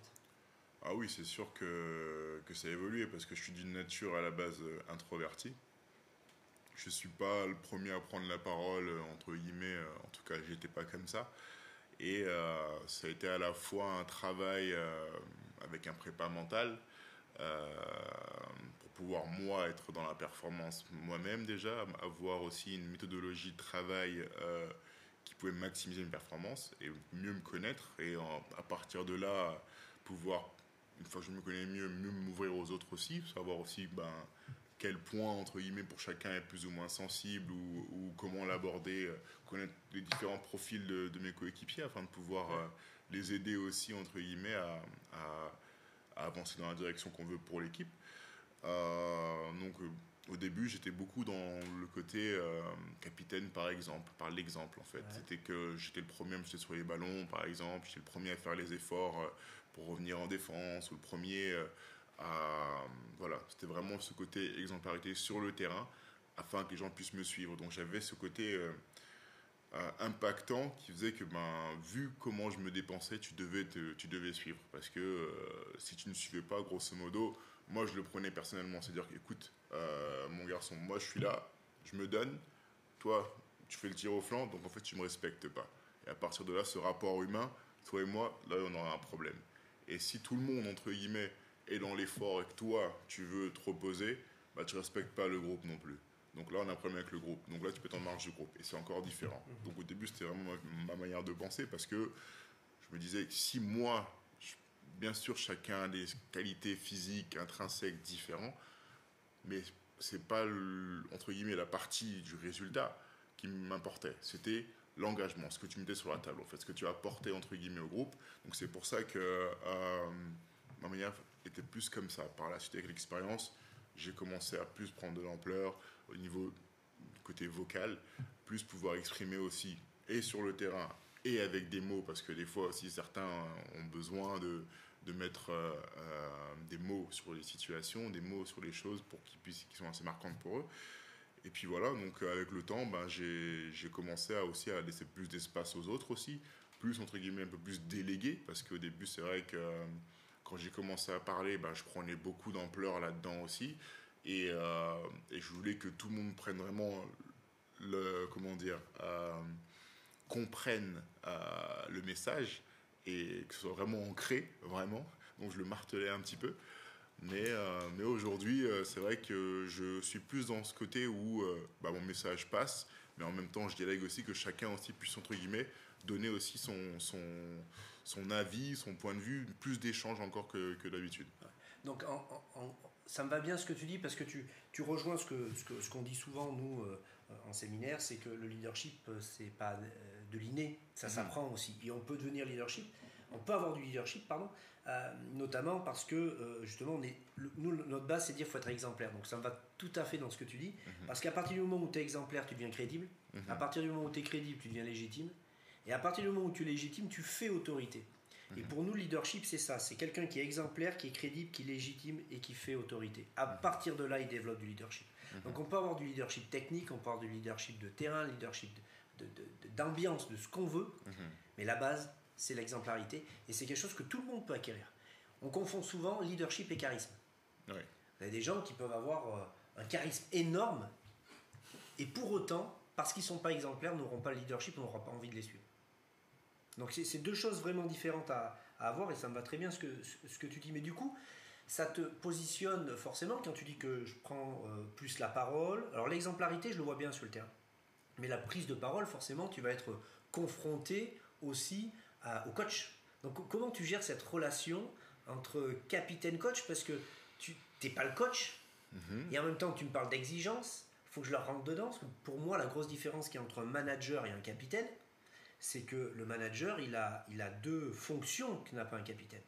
Ah oui, c'est sûr que, que ça a évolué parce que je suis d'une nature à la base euh, introvertie. Je ne suis pas le premier à prendre la parole, euh, entre guillemets, en tout cas j'étais pas comme ça. Et ça a été à la fois un travail avec un prépa mental, pour pouvoir moi être dans la performance moi-même déjà, avoir aussi une méthodologie de travail euh, qui pouvait maximiser mes performances et mieux me connaître et à partir de là pouvoir une fois que je me connais mieux mieux m'ouvrir aux autres aussi savoir aussi ben quel point entre guillemets pour chacun est plus ou moins sensible ou, comment l'aborder euh, connaître les différents profils de, mes coéquipiers afin de pouvoir les aider aussi entre guillemets à à avancer dans la direction qu'on veut pour l'équipe. Euh, donc euh, au début, j'étais beaucoup dans le côté euh, capitaine par exemple, par l'exemple en fait. C'était que j'étais le premier à me jeter sur les ballons par exemple, j'étais le premier à faire les efforts pour revenir en défense, ou le premier à... Voilà, c'était vraiment ce côté exemplarité sur le terrain afin que les gens puissent me suivre. Donc j'avais ce côté impactant qui faisait que, ben, vu comment je me dépensais, tu devais, tu devais suivre. Parce que euh, si tu ne suivais pas, grosso modo, moi je le prenais personnellement. C'est-à-dire écoute, euh, mon garçon, moi je suis là, je me donne, toi tu fais le tir au flanc, donc en fait tu ne me respectes pas. Et à partir de là, ce rapport humain, toi et moi, là on aura un problème. Et si tout le monde, entre guillemets, est dans l'effort et que toi tu veux te reposer, bah, tu respectes pas le groupe non plus. Donc là, on a un problème avec le groupe. Donc là, tu peux être en marge du groupe. Et c'est encore différent. Mhm. Donc au début, c'était vraiment ma, manière de penser parce que je me disais, si moi, bien sûr, chacun a des qualités physiques intrinsèques différentes, mais c'est pas, entre guillemets, la partie du résultat qui m'importait. C'était l'engagement, ce que tu mettais sur la table, en fait, ce que tu as apporté, entre guillemets, au groupe. Donc c'est pour ça que euh, ma manière était plus comme ça. Par la suite, avec l'expérience, j'ai commencé à plus prendre de l'ampleur, au niveau du côté vocal, plus pouvoir exprimer aussi, et sur le terrain, et avec des mots, parce que des fois aussi certains ont besoin de, de mettre euh, euh, des mots sur les situations, des mots sur les choses pour qu'ils puissent, qui sont assez marquantes pour eux. Et puis voilà, donc avec le temps, ben, j'ai commencé à aussi à laisser plus d'espace aux autres aussi, plus entre guillemets un peu plus délégué, parce qu'au début c'est vrai que quand j'ai commencé à parler, ben, je prenais beaucoup d'ampleur là-dedans aussi. Euh, et, je voulais que tout le monde prenne vraiment comment dire, euh, comprenne euh, le message et que ce soit vraiment ancré, vraiment. Donc je le martelais un petit peu. Mais, mais aujourd'hui, c'est vrai que je suis plus dans ce côté où bah, mon message passe, mais en même temps, je délègue aussi que chacun aussi puisse, entre guillemets, donner aussi son, son, son avis, son point de vue, plus d'échanges encore que, que d'habitude. Donc en, ça me va bien ce que tu dis parce que tu, tu rejoins ce qu'on ce que, ce qu'on dit souvent, nous, euh, en séminaire, c'est que le leadership, euh, c'est pas euh, de l'inné, ça mhm. s'apprend aussi. Et on peut devenir leadership, on peut avoir du leadership, pardon, Euh, notamment parce que euh, justement, on est, nous, notre base, c'est de dire qu'il faut être exemplaire. Donc ça me va tout à fait dans ce que tu dis. Mhm. Parce qu'à partir du moment où tu es exemplaire, tu deviens crédible. Mhm. À partir du moment où tu es crédible, tu deviens légitime. Et à partir du moment où tu es légitime, tu fais autorité. Et Mhm. pour nous, le leadership, c'est ça. C'est quelqu'un qui est exemplaire, qui est crédible, qui est légitime et qui fait autorité. À partir de là, il développe du leadership. Mhm. Donc on peut avoir du leadership technique, on peut avoir du leadership de terrain, leadership de- de- de- d'ambiance, de, ce qu'on veut. Mhm. Mais la base, c'est l'exemplarité. Et c'est quelque chose que tout le monde peut acquérir. On confond souvent leadership et charisme. Il y a des gens qui peuvent avoir euh, un charisme énorme et pour autant, parce qu'ils ne sont pas exemplaires, n'auront pas le leadership, on n'aura pas envie de les suivre. Donc c'est deux choses vraiment différentes à, à avoir et ça me va très bien ce que, ce que tu dis. Mais du coup, ça te positionne forcément quand tu dis que je prends euh, plus la parole. Alors l'exemplarité, je le vois bien sur le terrain. Mais la prise de parole, forcément, tu vas être confronté aussi à- au coach. Donc comment tu gères cette relation entre capitaine-coach Parce que tu n'es pas le coach, Mhm. et en même temps, tu me parles d'exigence. Il faut que je leur rentre dedans. Parce que pour moi, la grosse différence qu'il y a entre un manager et un capitaine, c'est que le manager, il a, il a deux fonctions que n'a pas un capitaine.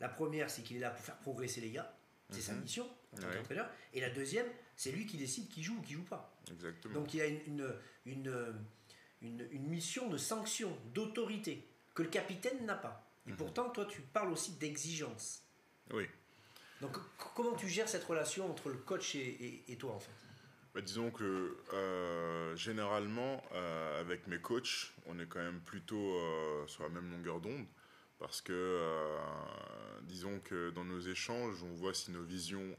La première, c'est qu'il est là pour faire progresser les gars. C'est sa Mhm. mission en tant Ouais. qu'entraîneur. Et la deuxième, c'est lui qui décide qui joue ou qui joue pas. Exactement. Donc il a une, une, une, une- une mission de sanction, d'autorité, que le capitaine n'a pas. Et Mhm. pourtant, toi, tu parles aussi d'exigence. oui. Donc comment tu gères cette relation entre le coach et, et- et toi, en fait? Bah, disons que euh, généralement, euh, avec mes coachs, on est quand même plutôt euh, sur la même longueur d'onde. Parce que, disons que dans nos échanges, on voit si nos visions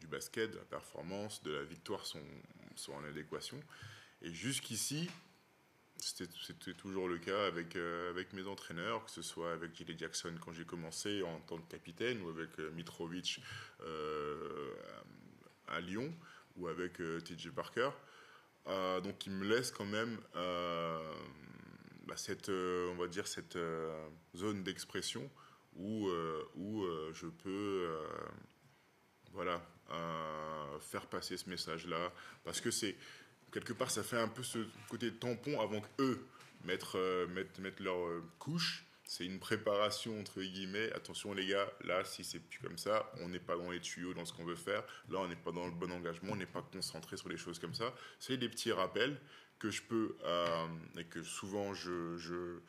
du basket, de la performance, de la victoire sont, sont en adéquation. Et jusqu'ici, c'était toujours le cas avec, avec mes entraîneurs, que ce soit avec Gilles Jackson quand j'ai commencé en tant que capitaine, ou avec Mitrovic à Lyon, ou avec euh, TJ Parker. Euh, donc il me laisse quand même euh, bah, cette, on va dire cette zone d'expression où, où je peux voilà, faire passer ce message-là. Parce que c'est, quelque part, ça fait un peu ce côté tampon avant qu'eux mettent, mettent, mettent leur couche. C'est une préparation, entre guillemets. Attention, les gars, là, si c'est plus comme ça, on n'est pas dans les tuyaux, dans ce qu'on veut faire. Là, on n'est pas dans le bon engagement, on n'est pas concentré sur les choses comme ça. C'est des petits rappels que je peux, euh, et que souvent je, je,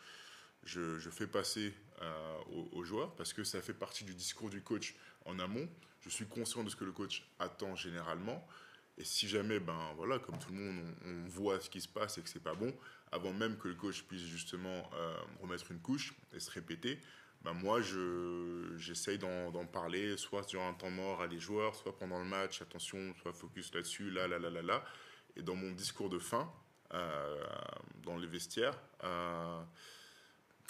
je, fais passer euh, aux joueurs parce que ça fait partie du discours du coach en amont. Je suis conscient de ce que le coach attend généralement. Et si jamais, ben voilà, comme tout le monde, on, voit ce qui se passe et que c'est pas bon, avant même que le coach puisse justement euh, remettre une couche et se répéter, ben moi, je, j'essaye d'en, parler, soit sur un temps mort à les joueurs, soit pendant le match, attention, soit focus là-dessus, là, là, là, là, là. Et dans mon discours de fin, euh, dans les vestiaires, euh,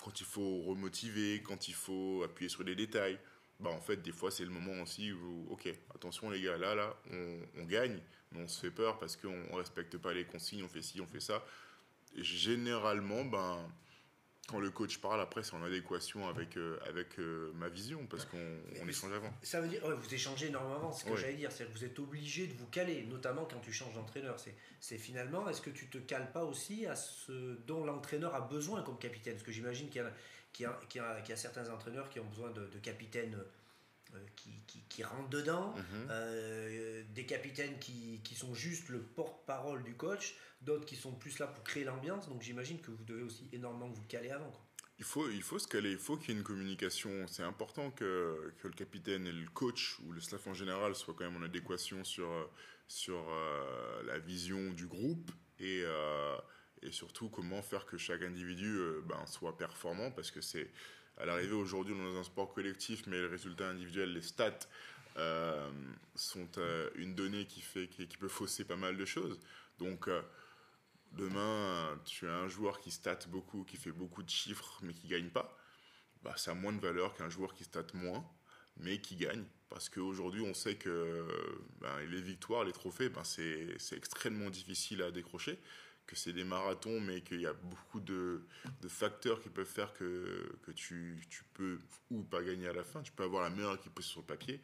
quand il faut remotiver, quand il faut appuyer sur les détails, bah en fait, des fois, c'est le moment aussi où, ok, attention les gars, là, là, on, gagne, on se fait peur parce qu'on ne respecte pas les consignes, on fait ci, on fait ça. Et généralement, ben, quand le coach parle, après, c'est en adéquation avec, euh, avec euh, ma vision, parce qu'on on échange avant. Ça veut dire, ouais, vous échangez énormément avant, c'est ce que Ouais. j'allais dire, c'est que vous êtes obligé de vous caler, notamment quand tu changes d'entraîneur. C'est, c'est finalement, est-ce que tu te cales pas aussi à ce dont l'entraîneur a besoin comme capitaine? Parce que j'imagine qu'il y a, qu'il y a, qu'il y a- qu'il y a certains entraîneurs qui ont besoin de, de capitaines euh, qui, qui, qui rentrent dedans, Mhm. euh, des capitaines qui, qui sont juste le porte-parole du coach, d'autres qui sont plus là pour créer l'ambiance. Donc j'imagine que vous devez aussi énormément vous caler avant. quoi. Il faut, il faut se caler, il faut qu'il y ait une communication. C'est important que, que le capitaine et le coach ou le staff en général soient quand même en adéquation sur, euh, sur euh, la vision du groupe et, euh, et surtout comment faire que chaque individu euh, ben, soit performant parce que c'est à l'arrivée aujourd'hui on est dans un sport collectif mais les résultats individuels, les stats euh, sont euh, une donnée qui, fait, qui, peut fausser pas mal de choses. Donc euh, demain, tu as un joueur qui state beaucoup, qui fait beaucoup de chiffres, mais qui gagne pas, bah, ça a moins de valeur qu'un joueur qui state moins, mais qui gagne. Parce qu'aujourd'hui, on sait que ben, les victoires, les trophées, ben, c'est extrêmement difficile à décrocher, que c'est des marathons, mais qu'il y a beaucoup de, facteurs qui peuvent faire que, tu, peux ou pas gagner à la fin. Tu peux avoir la meilleure équipe sur le papier,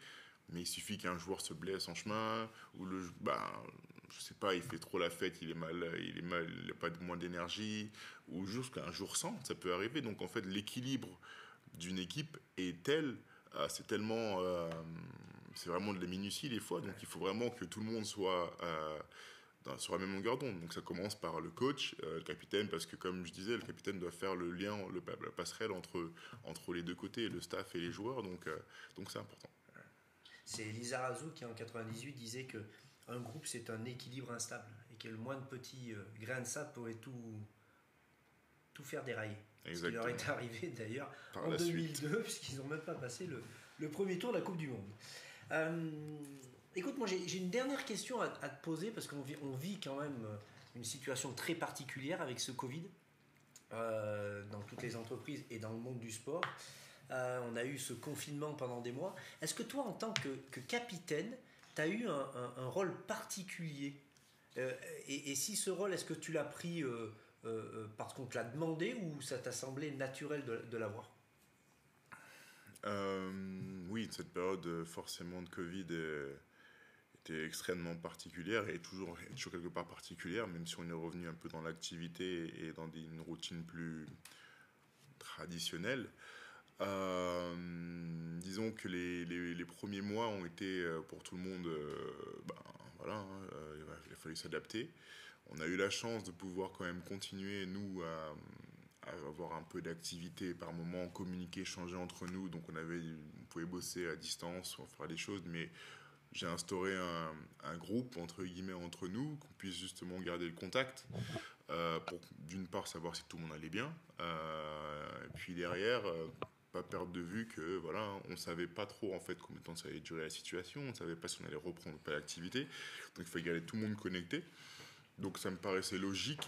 mais il suffit qu'un joueur se blesse en chemin, ou le, ben, je sais pas, il fait trop la fête, il est mal, il est mal, il n'a pas de moins d'énergie, ou juste qu'un jour sans, ça peut arriver. Donc en fait, l'équilibre d'une équipe est telle, c'est tellement, c'est vraiment de la minutie des fois, donc il faut vraiment que tout le monde soit sur la même longueur d'onde. Donc ça commence par le coach, le capitaine, parce que comme je disais, le capitaine doit faire le lien, le, la passerelle entre, entre les deux côtés, le staff et les joueurs, donc donc c'est important. C'est Lisa Razou qui en 98 disait que un groupe c'est un équilibre instable et que le moindre petit euh, grain de sable pourrait tout, tout faire dérailler. Ce qui leur est arrivé d'ailleurs en 2002 puisqu'ils n'ont même pas passé le, le, premier tour de la Coupe du Monde. Euh, écoute, moi j'ai une dernière question à, te poser parce qu'on vit, quand même euh, une situation très particulière avec ce Covid dans toutes les entreprises et dans le monde du sport. Euh, on a eu ce confinement pendant des mois. Est-ce que toi, en tant que, capitaine, tu as eu un, rôle particulier euh, et, si ce rôle, est-ce que tu l'as pris euh, parce qu'on te l'a demandé ou ça t'a semblé naturel de, l'avoir? Oui, cette période forcément de Covid extrêmement particulière et toujours, toujours quelque part particulière, même si on est revenu un peu dans l'activité et dans une routine plus traditionnelle. Euh, disons que les, les, premiers mois ont été euh, pour tout le monde, euh, ben, voilà, hein, il a fallu s'adapter. On a eu la chance de pouvoir quand même continuer, nous, à, avoir un peu d'activité par moment, communiquer, échanger entre nous. Donc on, avait, on pouvait bosser à distance, faire des choses, mais j'ai instauré un, groupe entre guillemets entre nous qu'on puisse justement garder le contact pour d'une part savoir si tout le monde allait bien et puis derrière pas perdre de vue que voilà, on savait pas trop en fait combien de temps ça allait durer la situation, on savait pas si on allait reprendre ou pas l'activité, donc il fallait garder tout le monde connecté. Donc ça me paraissait logique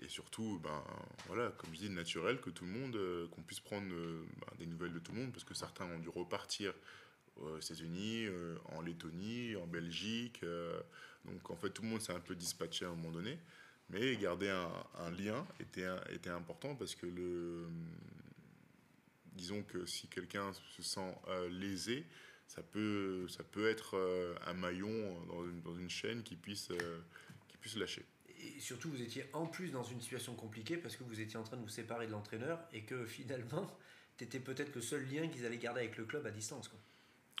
et surtout, ben voilà, comme je dis, naturel que tout le monde, euh, qu'on puisse prendre euh, ben, des nouvelles de tout le monde, parce que certains ont dû repartir aux États-Unis, euh, en Lettonie, en Belgique, donc en fait tout le monde s'est un peu dispatché à un moment donné. Mais garder un, lien était, important parce que le, disons que si quelqu'un se sent euh, lésé, ça peut, ça peut être euh, un maillon dans une, chaîne qui puisse, euh, qui puisse lâcher. Et surtout, vous étiez en plus dans une situation compliquée parce que vous étiez en train de vous séparer de l'entraîneur et que finalement, tu étais peut-être le seul lien qu'ils allaient garder avec le club à distance.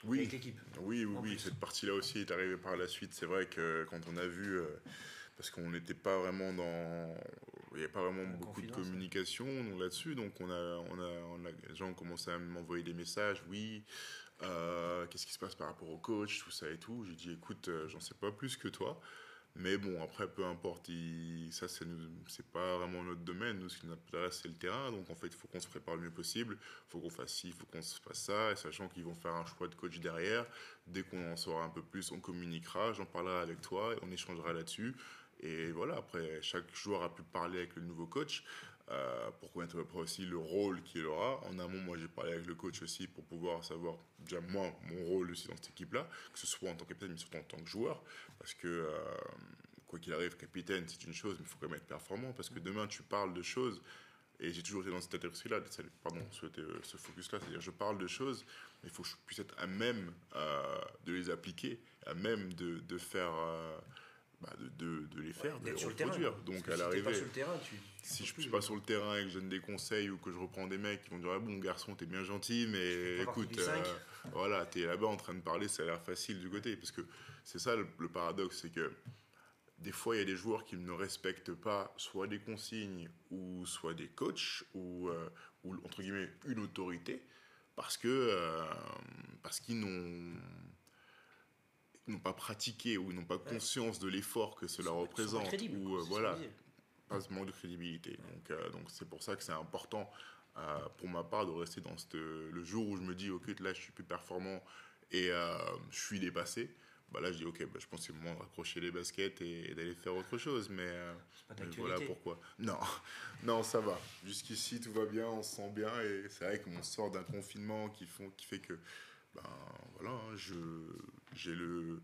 Oui, avec l'équipe. Oui, oui, oui. cette partie-là aussi est arrivée par la suite. C'est vrai que quand on a vu parce qu'on n'était pas vraiment dans. Il n'y avait pas vraiment beaucoup de communication là-dessus. Donc, on a, on a, on a, les gens ont commencé à m'envoyer des messages. Oui, euh, qu'est-ce qui se passe par rapport au coach, tout ça et tout. J'ai dit, écoute, euh, j'en sais pas plus que toi. Mais bon, après, peu importe, ça, c'est, c'est pas vraiment notre domaine. Nous, ce qui nous intéresse, c'est le terrain. Donc, en fait, il faut qu'on se prépare le mieux possible. Il faut qu'on fasse ci, il faut qu'on se fasse ça. Et sachant qu'ils vont faire un choix de coach derrière, dès qu'on en saura un peu plus, on communiquera. J'en parlerai avec toi et on échangera là-dessus. Et voilà, après, chaque joueur a pu parler avec le nouveau coach euh, pour connaître après aussi le rôle qu'il aura. En amont, moi, j'ai parlé avec le coach aussi pour pouvoir savoir, déjà, moi, mon rôle aussi dans cette équipe-là, que ce soit en tant que capitaine, mais surtout en tant que joueur. Parce que, euh, quoi qu'il arrive, capitaine, c'est une chose, mais il faut quand même être performant. Parce que demain, tu parles de choses. Et j'ai toujours été dans cette état là pardon, ce, ce focus-là, c'est-à-dire je parle de choses, mais il faut que je puisse être à même euh, de les appliquer, à même de, de faire bah, de, de, les faire, de les reproduire. Donc à l'arrivée, si je ne suis pas sur le terrain et que je donne des conseils ou que je reprends des mecs qui vont dire ah, bon garçon t'es bien gentil mais écoute euh, voilà t'es là-bas en train de parler ça a l'air facile du côté. Parce que c'est ça le, paradoxe c'est que des fois il y a des joueurs qui ne respectent pas soit des consignes ou soit des coachs ou, euh, ou entre guillemets une autorité parce que euh, parce qu'ils n'ont n'ont pas pratiqué ou n'ont pas conscience de l'effort que cela représente ou euh, voilà pas ce manque de crédibilité. Donc euh, donc c'est pour ça que c'est important euh, pour ma part de rester dans le jour où je me dis ok là je suis plus performant et je suis dépassé bah là je dis ok bah, je pense que c'est le moment de raccrocher les baskets et, d'aller faire autre chose mais, voilà pourquoi. Non non ça va. Jusqu'ici tout va bien on se sent bien et c'est vrai qu'on sort d'un confinement qui font qui fait que ben voilà, hein, je, j'ai le,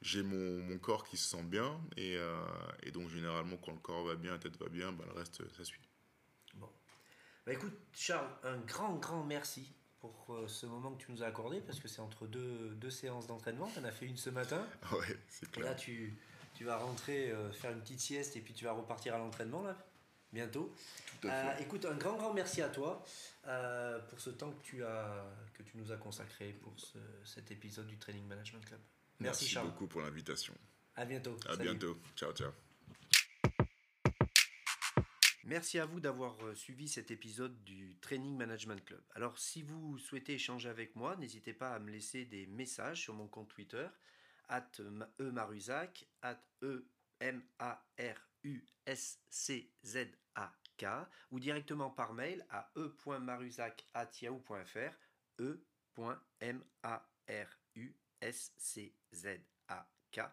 j'ai mon, mon, corps qui se sent bien et, euh, et, donc généralement quand le corps va bien, la tête va bien, ben le reste ça suit. Bon, bah écoute Charles, un grand grand merci pour euh, ce moment que tu nous as accordé parce que c'est entre deux, deux séances d'entraînement. Tu en as fait une ce matin. Ouais, c'est clair. Et là tu, tu vas rentrer, euh, faire une petite sieste et puis tu vas repartir à l'entraînement là? Bientôt. Tout à Euh, fait. écoute, un grand, grand merci à toi euh, pour ce temps que tu, as, que tu nous as consacré pour ce- cet épisode du Training Management Club. Merci, Charles. beaucoup pour l'invitation. À bientôt. À Salut. bientôt. Ciao, ciao. Merci à vous d'avoir euh, suivi cet épisode du Training Management Club. Alors, si vous souhaitez échanger avec moi, n'hésitez pas à me laisser des messages sur mon compte Twitter, at emaruzac, at e m a r u s c z a k ou directement par mail à e.maruzac@yahoo.fr, e.maruszak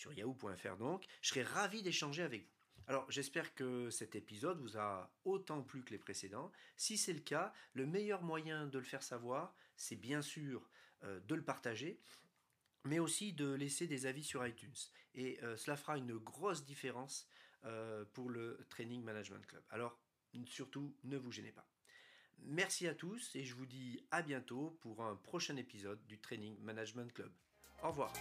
sur yahoo.fr donc. Je serai ravi d'échanger avec vous. Alors j'espère que cet épisode vous a autant plu que les précédents. Si c'est le cas, le meilleur moyen de le faire savoir, c'est bien sûr euh, de le partager, mais aussi de laisser des avis sur iTunes. Et euh, cela fera une grosse différence euh, pour le Training Management Club. Alors surtout, ne vous gênez pas. Merci à tous et je vous dis à bientôt pour un prochain épisode du Training Management Club. Au revoir.